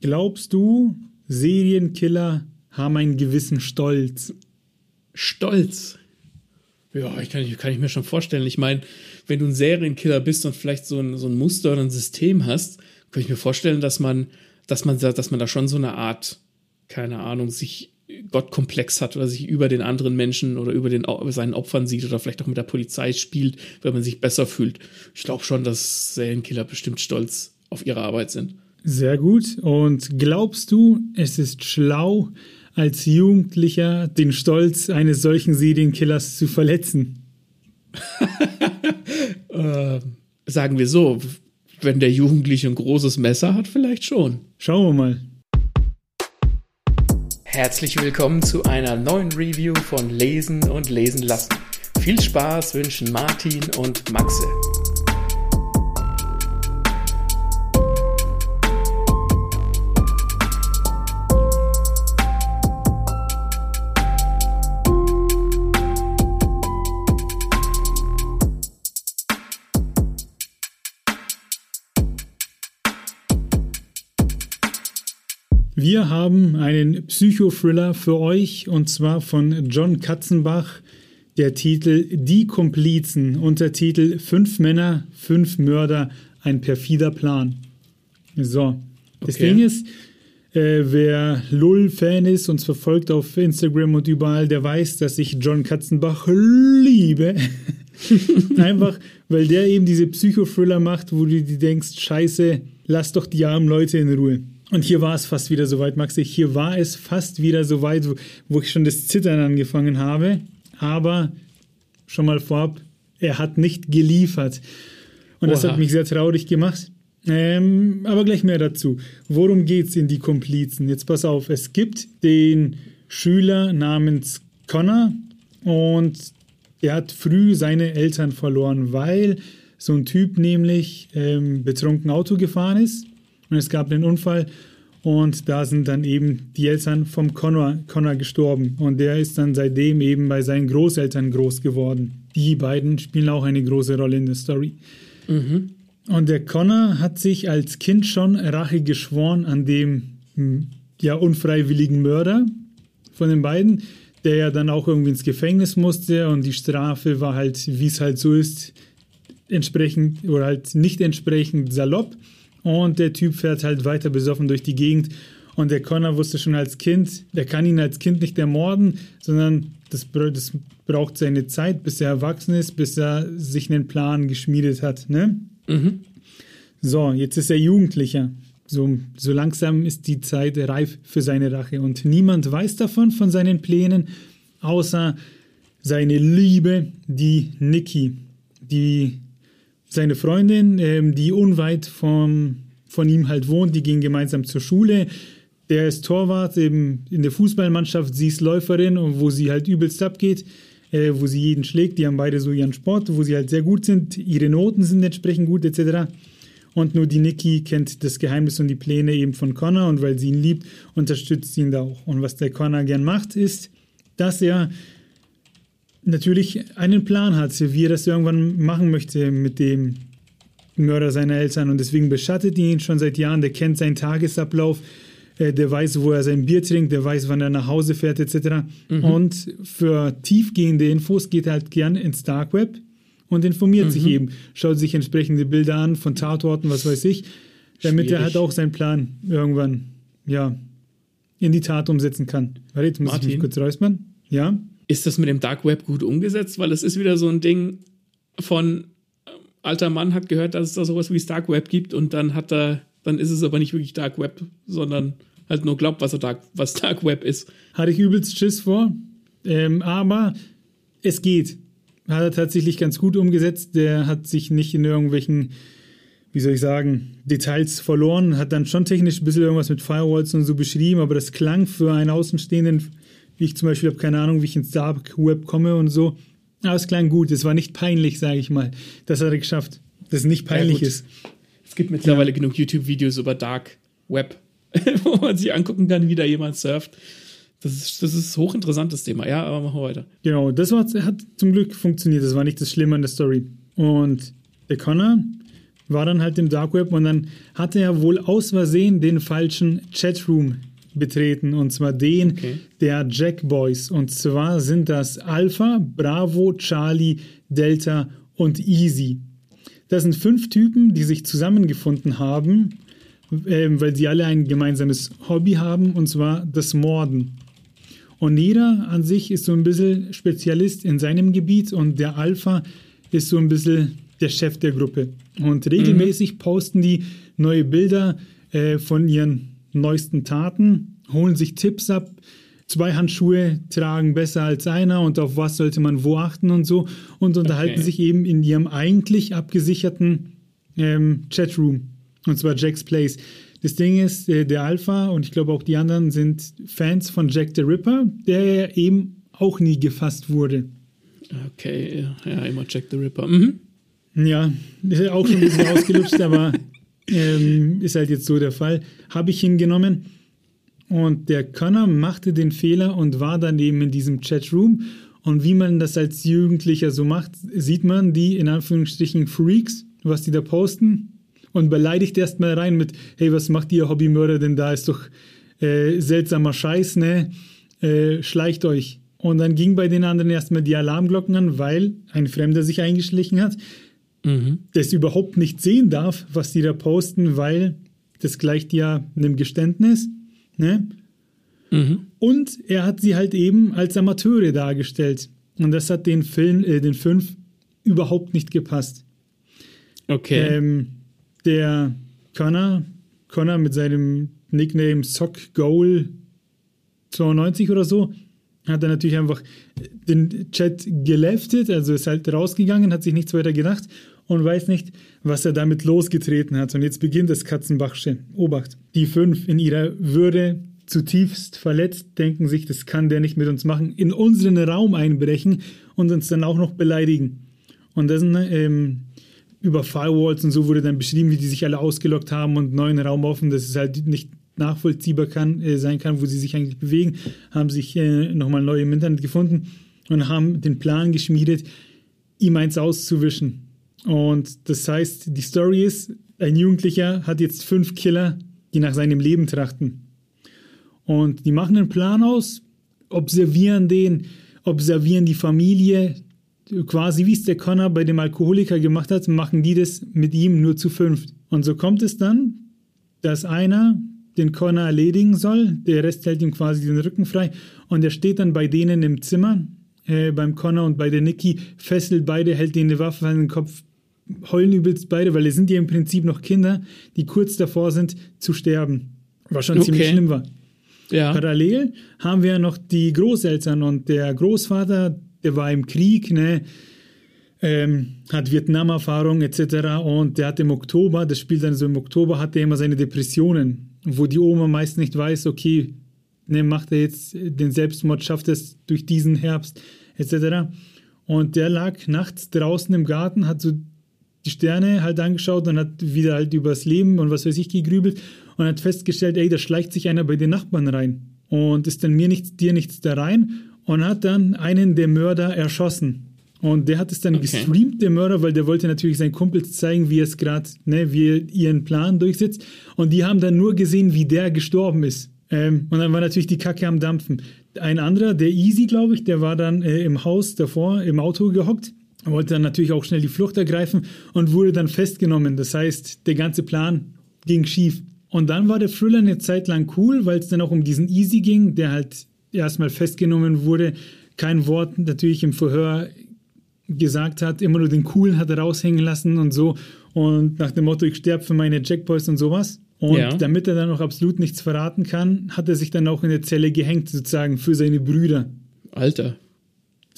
Glaubst du, Serienkiller haben einen gewissen Stolz? Stolz? Ja, ich kann, kann ich mir schon vorstellen. Ich meine, wenn du ein Serienkiller bist und vielleicht so ein, so ein Muster oder ein System hast, kann ich mir vorstellen, dass man, dass man, dass man da schon so eine Art, keine Ahnung, sich Gottkomplex hat oder sich über den anderen Menschen oder über, den, seinen Opfern sieht oder vielleicht auch mit der Polizei spielt, weil man sich besser fühlt. Ich glaube schon, dass Serienkiller bestimmt stolz auf ihre Arbeit sind. Sehr gut. Und glaubst du, es ist schlau, als Jugendlicher den Stolz eines solchen Serienkillers zu verletzen? äh, sagen wir so, wenn der Jugendliche ein großes Messer hat, vielleicht schon. Schauen wir mal. Herzlich willkommen zu einer neuen Review von Lesen und Lesen lassen. Viel Spaß wünschen Martin und Maxe. Wir haben einen Psychothriller für euch und zwar von John Katzenbach. Der Titel Die Komplizen, Untertitel Fünf Männer, fünf Mörder, ein perfider Plan. So, das okay. Ding ist, äh, wer Lull-Fan ist, uns verfolgt auf Instagram und überall, der weiß, dass ich John Katzenbach liebe. Einfach, weil der eben diese Psychothriller macht, wo du dir denkst, scheiße, lass doch die armen Leute in Ruhe. Und hier war es fast wieder soweit, Maxi. Hier war es fast wieder soweit, wo, wo ich schon das Zittern angefangen habe. Aber schon mal vorab, er hat nicht geliefert. Und Oha. das hat mich sehr traurig gemacht. Ähm, aber gleich mehr dazu. Worum geht es in die Komplizen? Jetzt pass auf, es gibt den Schüler namens Connor und er hat früh seine Eltern verloren, weil so ein Typ nämlich ähm, betrunken Auto gefahren ist und es gab einen Unfall und da sind dann eben die Eltern vom Connor, Connor gestorben. Und der ist dann seitdem eben bei seinen Großeltern groß geworden. Die beiden spielen auch eine große Rolle in der Story. Mhm. Und der Connor hat sich als Kind schon Rache geschworen an dem hm, ja unfreiwilligen Mörder von den beiden, der ja dann auch irgendwie ins Gefängnis musste und die Strafe war halt, wie es halt so ist, entsprechend oder halt nicht entsprechend salopp. Und der Typ fährt halt weiter besoffen durch die Gegend. Und der Connor wusste schon als Kind, der kann ihn als Kind nicht ermorden, sondern das, das braucht seine Zeit, bis er erwachsen ist, bis er sich einen Plan geschmiedet hat. Ne? Mhm. So, jetzt ist er Jugendlicher. So, so langsam ist die Zeit reif für seine Rache. Und niemand weiß davon, von seinen Plänen, außer seine Liebe, die Nikki, die seine Freundin, ähm, die unweit vom, von ihm halt wohnt, die gehen gemeinsam zur Schule. Der ist Torwart eben in der Fußballmannschaft, sie ist Läuferin wo sie halt übelst abgeht, äh, wo sie jeden schlägt. Die haben beide so ihren Sport, wo sie halt sehr gut sind. Ihre Noten sind entsprechend gut etc. Und nur die Nikki kennt das Geheimnis und die Pläne eben von Connor und weil sie ihn liebt, unterstützt sie ihn da auch. Und was der Connor gern macht, ist, dass er natürlich einen Plan hat, wie er das irgendwann machen möchte mit dem Mörder seiner Eltern und deswegen beschattet ihn schon seit Jahren, der kennt seinen Tagesablauf, äh, der weiß, wo er sein Bier trinkt, der weiß, wann er nach Hause fährt etc. Mhm. Und für tiefgehende Infos geht er halt gern ins Dark Web und informiert mhm. sich eben, schaut sich entsprechende Bilder an von Tatorten, was weiß ich, damit Schwierig. er halt auch seinen Plan irgendwann, ja, in die Tat umsetzen kann. Warte, jetzt muss Martin. ich mich kurz räuspern. Ja? Ist das mit dem Dark Web gut umgesetzt? Weil es ist wieder so ein Ding von äh, alter Mann hat gehört, dass es da sowas wie das Dark Web gibt und dann hat er, dann ist es aber nicht wirklich Dark Web, sondern halt nur glaubt, was, Dark, was Dark Web ist. Hatte ich übelst Schiss vor, ähm, aber es geht. Hat er tatsächlich ganz gut umgesetzt. Der hat sich nicht in irgendwelchen, wie soll ich sagen, Details verloren. Hat dann schon technisch ein bisschen irgendwas mit Firewalls und so beschrieben, aber das klang für einen Außenstehenden wie ich zum Beispiel habe keine Ahnung, wie ich ins Dark Web komme und so. Aber es klang gut. Es war nicht peinlich, sage ich mal. Das hat er geschafft. Dass es nicht peinlich ja, ist. Es gibt mittlerweile ja. genug YouTube-Videos über Dark Web, wo man sich angucken kann, wie da jemand surft. Das ist, das ist ein hochinteressantes Thema. Ja, aber machen wir weiter. Genau, das war, hat zum Glück funktioniert. Das war nicht das Schlimme an der Story. Und der Connor, war dann halt im Dark Web und dann hatte er wohl aus Versehen den falschen Chatroom betreten und zwar den okay. der Jack Boys und zwar sind das Alpha, Bravo, Charlie, Delta und Easy. Das sind fünf Typen, die sich zusammengefunden haben, äh, weil sie alle ein gemeinsames Hobby haben und zwar das Morden. Und jeder an sich ist so ein bisschen Spezialist in seinem Gebiet und der Alpha ist so ein bisschen der Chef der Gruppe. Und regelmäßig mhm. posten die neue Bilder äh, von ihren neuesten Taten, holen sich Tipps ab. Zwei Handschuhe tragen besser als einer und auf was sollte man wo achten und so und unterhalten okay. sich eben in ihrem eigentlich abgesicherten ähm, Chatroom. Und zwar Jack's Place. Das Ding ist, äh, der Alpha und ich glaube auch die anderen sind Fans von Jack the Ripper, der eben auch nie gefasst wurde. Okay, ja, immer Jack the Ripper. Mhm. Ja, ist auch schon ein bisschen ausgelutscht, aber ähm, ist halt jetzt so der Fall. Habe ich hingenommen. Und der Connor machte den Fehler und war dann eben in diesem Chatroom. Und wie man das als Jugendlicher so macht, sieht man die in Anführungsstrichen Freaks, was die da posten. Und beleidigt erstmal rein mit, hey, was macht ihr Hobbymörder denn da? Ist doch äh, seltsamer Scheiß, ne? Äh, schleicht euch. Und dann ging bei den anderen erstmal die Alarmglocken an, weil ein Fremder sich eingeschlichen hat, mhm. das überhaupt nicht sehen darf, was die da posten, weil das gleicht ja einem Geständnis. Ne? Mhm. Und er hat sie halt eben als Amateure dargestellt. Und das hat den Film, äh, den fünf überhaupt nicht gepasst. Okay. Ähm, der Connor, Connor mit seinem Nickname Sock Goal 92 oder so, hat er natürlich einfach den Chat geleftet, also ist halt rausgegangen, hat sich nichts weiter gedacht und weiß nicht, was er damit losgetreten hat. Und jetzt beginnt das Katzenbachsche. Obacht. Die fünf in ihrer Würde zutiefst verletzt, denken sich, das kann der nicht mit uns machen, in unseren Raum einbrechen und uns dann auch noch beleidigen. Und das ähm, über Firewalls und so wurde dann beschrieben, wie die sich alle ausgelockt haben und neuen Raum offen, dass es halt nicht nachvollziehbar kann, äh, sein kann, wo sie sich eigentlich bewegen, haben sich äh, nochmal neu im Internet gefunden und haben den Plan geschmiedet, ihm eins auszuwischen. Und das heißt, die Story ist, ein Jugendlicher hat jetzt fünf Killer, die nach seinem Leben trachten. Und die machen einen Plan aus, observieren den, observieren die Familie, quasi wie es der Connor bei dem Alkoholiker gemacht hat, machen die das mit ihm nur zu fünft. Und so kommt es dann, dass einer den Connor erledigen soll, der Rest hält ihm quasi den Rücken frei und er steht dann bei denen im Zimmer, äh, beim Connor und bei der Nikki, fesselt beide, hält denen eine Waffe an den Kopf, heulen übelst beide, weil es sind ja im Prinzip noch Kinder, die kurz davor sind zu sterben. Was schon okay. ziemlich schlimm war. Ja. Parallel haben wir noch die Großeltern und der Großvater, der war im Krieg, ne, ähm, hat Vietnam-Erfahrung etc. Und der hat im Oktober, das spielt dann so im Oktober, hat er immer seine Depressionen, wo die Oma meist nicht weiß, okay, ne, macht er jetzt den Selbstmord, schafft es durch diesen Herbst etc. Und der lag nachts draußen im Garten, hat so die Sterne halt angeschaut und hat wieder halt übers Leben und was weiß ich gegrübelt und hat festgestellt, ey, da schleicht sich einer bei den Nachbarn rein und ist dann mir nichts, dir nichts da rein und hat dann einen der Mörder erschossen. Und der hat es dann okay. gestreamt, der Mörder, weil der wollte natürlich seinen Kumpels zeigen, wie es gerade, ne, wie er ihren Plan durchsetzt. Und die haben dann nur gesehen, wie der gestorben ist. Ähm, und dann war natürlich die Kacke am Dampfen. Ein anderer, der Easy, glaube ich, der war dann äh, im Haus davor, im Auto gehockt wollte dann natürlich auch schnell die Flucht ergreifen und wurde dann festgenommen. Das heißt, der ganze Plan ging schief. Und dann war der Thriller eine Zeit lang cool, weil es dann auch um diesen Easy ging, der halt erstmal festgenommen wurde, kein Wort natürlich im Verhör gesagt hat, immer nur den Coolen hat er raushängen lassen und so. Und nach dem Motto, ich sterbe für meine Jackboys und sowas. Und ja. damit er dann auch absolut nichts verraten kann, hat er sich dann auch in der Zelle gehängt, sozusagen, für seine Brüder. Alter.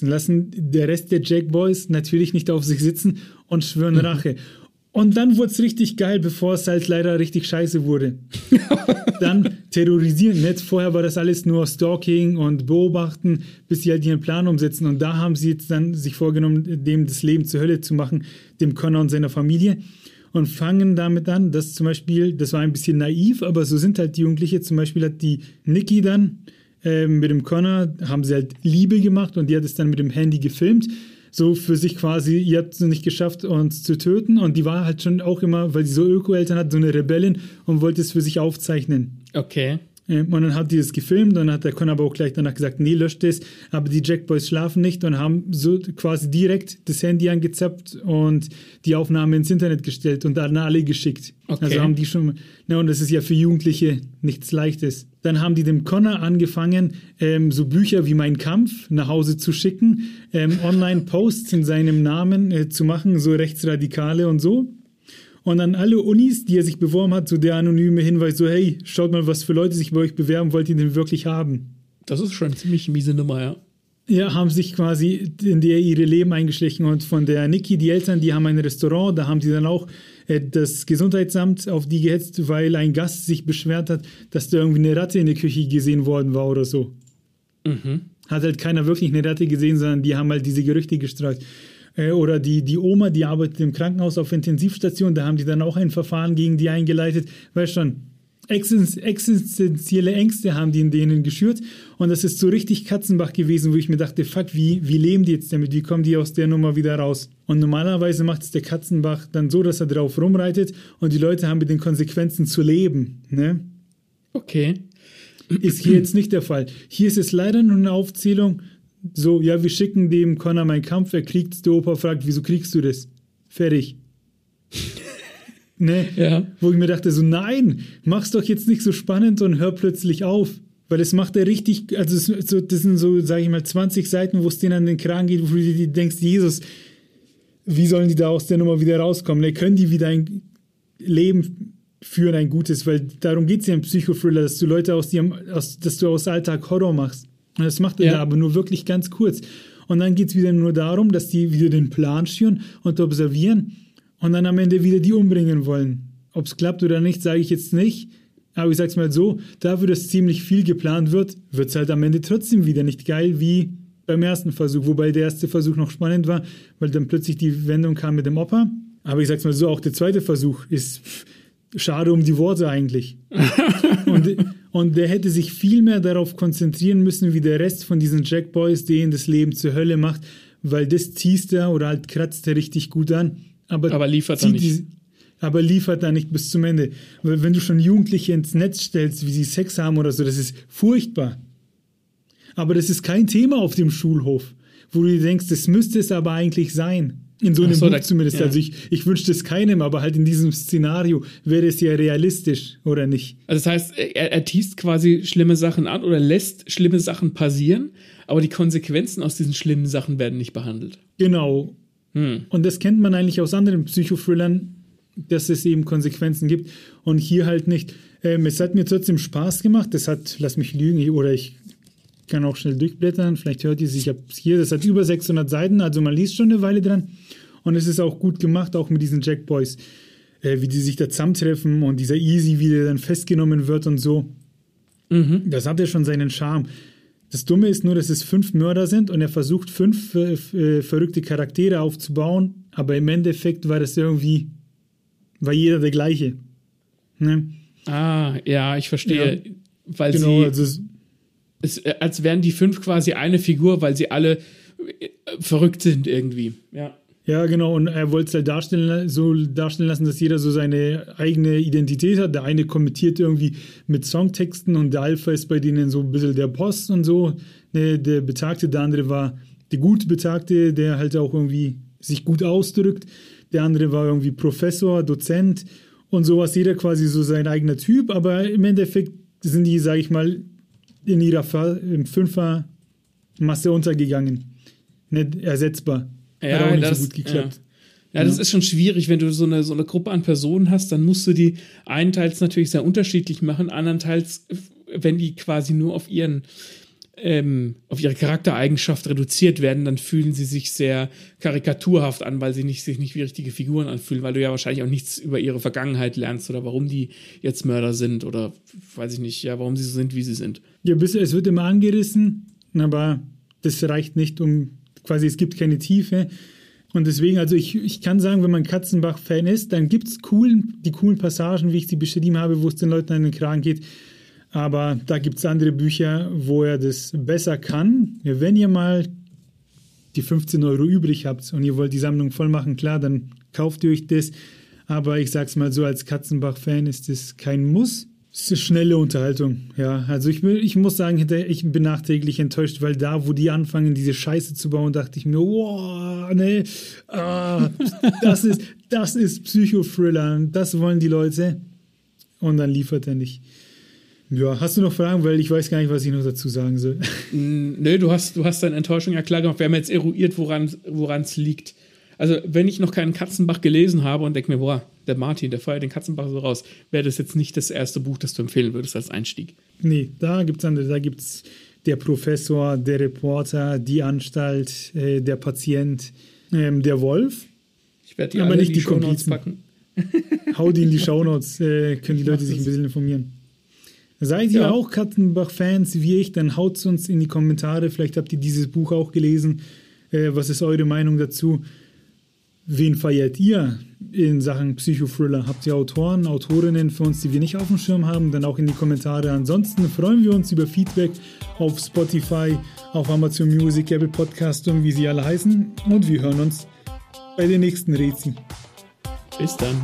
Lassen der Rest der Jackboys natürlich nicht auf sich sitzen und schwören mhm. Rache. Und dann wurde es richtig geil, bevor es halt leider richtig scheiße wurde. dann terrorisieren. Jetzt vorher war das alles nur Stalking und Beobachten, bis sie halt ihren Plan umsetzen. Und da haben sie jetzt dann sich vorgenommen, dem das Leben zur Hölle zu machen, dem Connor und seiner Familie. Und fangen damit an, dass zum Beispiel, das war ein bisschen naiv, aber so sind halt die Jugendliche. Zum Beispiel hat die Nikki dann äh, mit dem Connor haben sie halt Liebe gemacht und die hat es dann mit dem Handy gefilmt. so für sich quasi, ihr habt es nicht geschafft, uns zu töten. Und die war halt schon auch immer, weil sie so Öko-Eltern hat, so eine Rebellin und wollte es für sich aufzeichnen. Okay. Ähm, und dann hat die das gefilmt und dann hat der Con aber auch gleich danach gesagt, nee, löscht es. Aber die Jackboys schlafen nicht und haben so quasi direkt das Handy angezappt und die Aufnahme ins Internet gestellt und dann alle geschickt. Okay. Also haben die schon, na und das ist ja für Jugendliche nichts Leichtes. Dann haben die dem Connor angefangen, ähm, so Bücher wie Mein Kampf nach Hause zu schicken, ähm, Online-Posts in seinem Namen äh, zu machen, so Rechtsradikale und so. Und an alle Unis, die er sich beworben hat, so der anonyme Hinweis, so hey, schaut mal, was für Leute sich bei euch bewerben, wollt ihr den wirklich haben? Das ist schon eine ziemlich miese Nummer, ja. Ja, haben sich quasi in der ihre Leben eingeschlichen und von der Niki, die Eltern, die haben ein Restaurant, da haben sie dann auch äh, das Gesundheitsamt auf die gehetzt, weil ein Gast sich beschwert hat, dass da irgendwie eine Ratte in der Küche gesehen worden war oder so. Mhm. Hat halt keiner wirklich eine Ratte gesehen, sondern die haben halt diese Gerüchte gestreut. Äh, oder die, die Oma, die arbeitet im Krankenhaus auf Intensivstation, da haben die dann auch ein Verfahren gegen die eingeleitet. Weißt schon, existenzielle Ängste haben die in denen geschürt. Und das ist so richtig Katzenbach gewesen, wo ich mir dachte, fuck, wie, wie leben die jetzt damit? Wie kommen die aus der Nummer wieder raus? Und normalerweise macht es der Katzenbach dann so, dass er drauf rumreitet und die Leute haben mit den Konsequenzen zu leben. Ne? Okay. Ist hier jetzt nicht der Fall. Hier ist es leider nur eine Aufzählung. So, ja, wir schicken dem Connor meinen Kampf, er kriegt's, der Opa fragt, wieso kriegst du das? Fertig. ne? Ja. Wo ich mir dachte, so, nein, mach's doch jetzt nicht so spannend und hör plötzlich auf. Weil es macht er richtig, also es, so, das sind so, sage ich mal, 20 Seiten, wo es denen an den Kragen geht, wo du dir denkst, Jesus, wie sollen die da aus der Nummer wieder rauskommen? Ne? Können die wieder ein Leben führen, ein gutes? Weil darum geht es ja im Psychothriller, dass du Leute aus ihrem, aus, dass du aus Alltag Horror machst. Und das macht er Ja. aber nur wirklich ganz kurz. Und dann geht es wieder nur darum, dass die wieder den Plan schüren und observieren und dann am Ende wieder die umbringen wollen. Ob es klappt oder nicht, sage ich jetzt nicht. Aber ich sag's mal so, dafür, dass ziemlich viel geplant wird, wird's halt am Ende trotzdem wieder nicht geil wie beim ersten Versuch. Wobei der erste Versuch noch spannend war, weil dann plötzlich die Wendung kam mit dem Opa. Aber ich sag's mal so, auch der zweite Versuch ist schade um die Worte eigentlich. und, und der hätte sich viel mehr darauf konzentrieren müssen, wie der Rest von diesen Jackboys, denen das Leben zur Hölle macht, weil das teast er oder halt kratzt er richtig gut an. Aber, Aber liefert er nicht. die- aber liefert da nicht bis zum Ende. Weil wenn du schon Jugendliche ins Netz stellst, wie sie Sex haben oder so, das ist furchtbar. Aber das ist kein Thema auf dem Schulhof, wo du dir denkst, das müsste es aber eigentlich sein. In so einem so, Buch da- zumindest. ja. Also ich, ich wünschte es keinem, aber halt in diesem Szenario wäre es ja realistisch, oder nicht? Also das heißt, er, er teast quasi schlimme Sachen an oder lässt schlimme Sachen passieren, aber die Konsequenzen aus diesen schlimmen Sachen werden nicht behandelt. Genau. Hm. Und das kennt man eigentlich aus anderen Psychothrillern, dass es eben Konsequenzen gibt und hier halt nicht. Ähm, es hat mir trotzdem Spaß gemacht. Das hat, lass mich lügen, oder ich kann auch schnell durchblättern. Vielleicht hört ihr es, ich habe hier, das hat über 600 Seiten, also man liest schon eine Weile dran. Und es ist auch gut gemacht, auch mit diesen Jackboys, äh, wie die sich da zusammentreffen und dieser Easy, wie der dann festgenommen wird und so. Mhm. Das hat ja schon seinen Charme. Das Dumme ist nur, dass es fünf Mörder sind und er versucht, fünf äh, äh, verrückte Charaktere aufzubauen, aber im Endeffekt war das irgendwie, war jeder der gleiche. Ne? Ah, ja, ich verstehe. Ja. Weil Genau, sie, also es- äh, als wären die fünf quasi eine Figur, weil sie alle äh, verrückt sind irgendwie. Ja. ja genau, und er wollte es halt darstellen, so darstellen lassen, dass jeder so seine eigene Identität hat. Der eine kommentiert irgendwie mit Songtexten und der Alpha ist bei denen so ein bisschen der Boss und so. Ne, der Betagte, der andere war der gut Betagte, der halt auch irgendwie sich gut ausdrückt. Der andere war irgendwie Professor, Dozent und sowas. Jeder quasi so sein eigener Typ, aber im Endeffekt sind die, sage ich mal, in ihrer Fa im Fünfer-Masse untergegangen. Nicht ersetzbar. Hat auch nicht das, so gut geklappt. Ja. ja, das ist schon schwierig, wenn du so eine, so eine Gruppe an Personen hast, dann musst du die einteils natürlich sehr unterschiedlich machen, andernteils, wenn die quasi nur auf ihren ähm, auf ihre Charaktereigenschaft reduziert werden, dann fühlen sie sich sehr karikaturhaft an, weil sie nicht, sich nicht wie richtige Figuren anfühlen, weil du ja wahrscheinlich auch nichts über ihre Vergangenheit lernst oder warum die jetzt Mörder sind oder weiß ich nicht, ja, warum sie so sind, wie sie sind. Ja, es wird immer angerissen, aber das reicht nicht, um quasi, es gibt keine Tiefe. Und deswegen, also ich, ich kann sagen, wenn man Katzenbach-Fan ist, dann gibt es coolen, die coolen Passagen, wie ich sie beschrieben habe, wo es den Leuten an den Kragen geht. Aber da gibt es andere Bücher, wo er das besser kann. Wenn ihr mal die 15 Euro übrig habt und ihr wollt die Sammlung voll machen, klar, dann kauft ihr euch das. Aber ich sag's mal so, als Katzenbach-Fan ist es kein Muss. Es ist schnelle Unterhaltung, ja. Also ich, ich muss sagen, ich bin nachträglich enttäuscht, weil da, wo die anfangen, diese Scheiße zu bauen, dachte ich mir, wow, nee, ah, das ist, das ist Psychothriller, das wollen die Leute. Und dann liefert er nicht. Ja, hast du noch Fragen? Weil ich weiß gar nicht, was ich noch dazu sagen soll. Nö, du hast, du hast deine Enttäuschung ja klar gemacht. Wir haben jetzt eruiert, woran es liegt. Also, wenn ich noch keinen Katzenbach gelesen habe und denke mir, boah, der Martin, der feuert den Katzenbach so raus, wäre das jetzt nicht das erste Buch, das du empfehlen würdest als Einstieg. Nee, da gibt es andere. Da gibt es der Professor, der Reporter, die Anstalt, äh, der Patient, ähm, der Wolf. Ich werde die aber nicht die, die Shownotes packen. Hau die in die Shownotes, äh, können die Leute sich ein bisschen informieren. Seid ihr ja. auch Katzenbach-Fans wie ich, dann haut es uns in die Kommentare. Vielleicht habt ihr dieses Buch auch gelesen. Äh, was ist eure Meinung dazu? Wen feiert ihr in Sachen Psychothriller? Habt ihr Autoren, Autorinnen für uns, die wir nicht auf dem Schirm haben? Dann auch in die Kommentare. Ansonsten freuen wir uns über Feedback auf Spotify, auf Amazon Music, Apple Podcast und wie sie alle heißen. Und wir hören uns bei den nächsten Rätseln. Bis dann.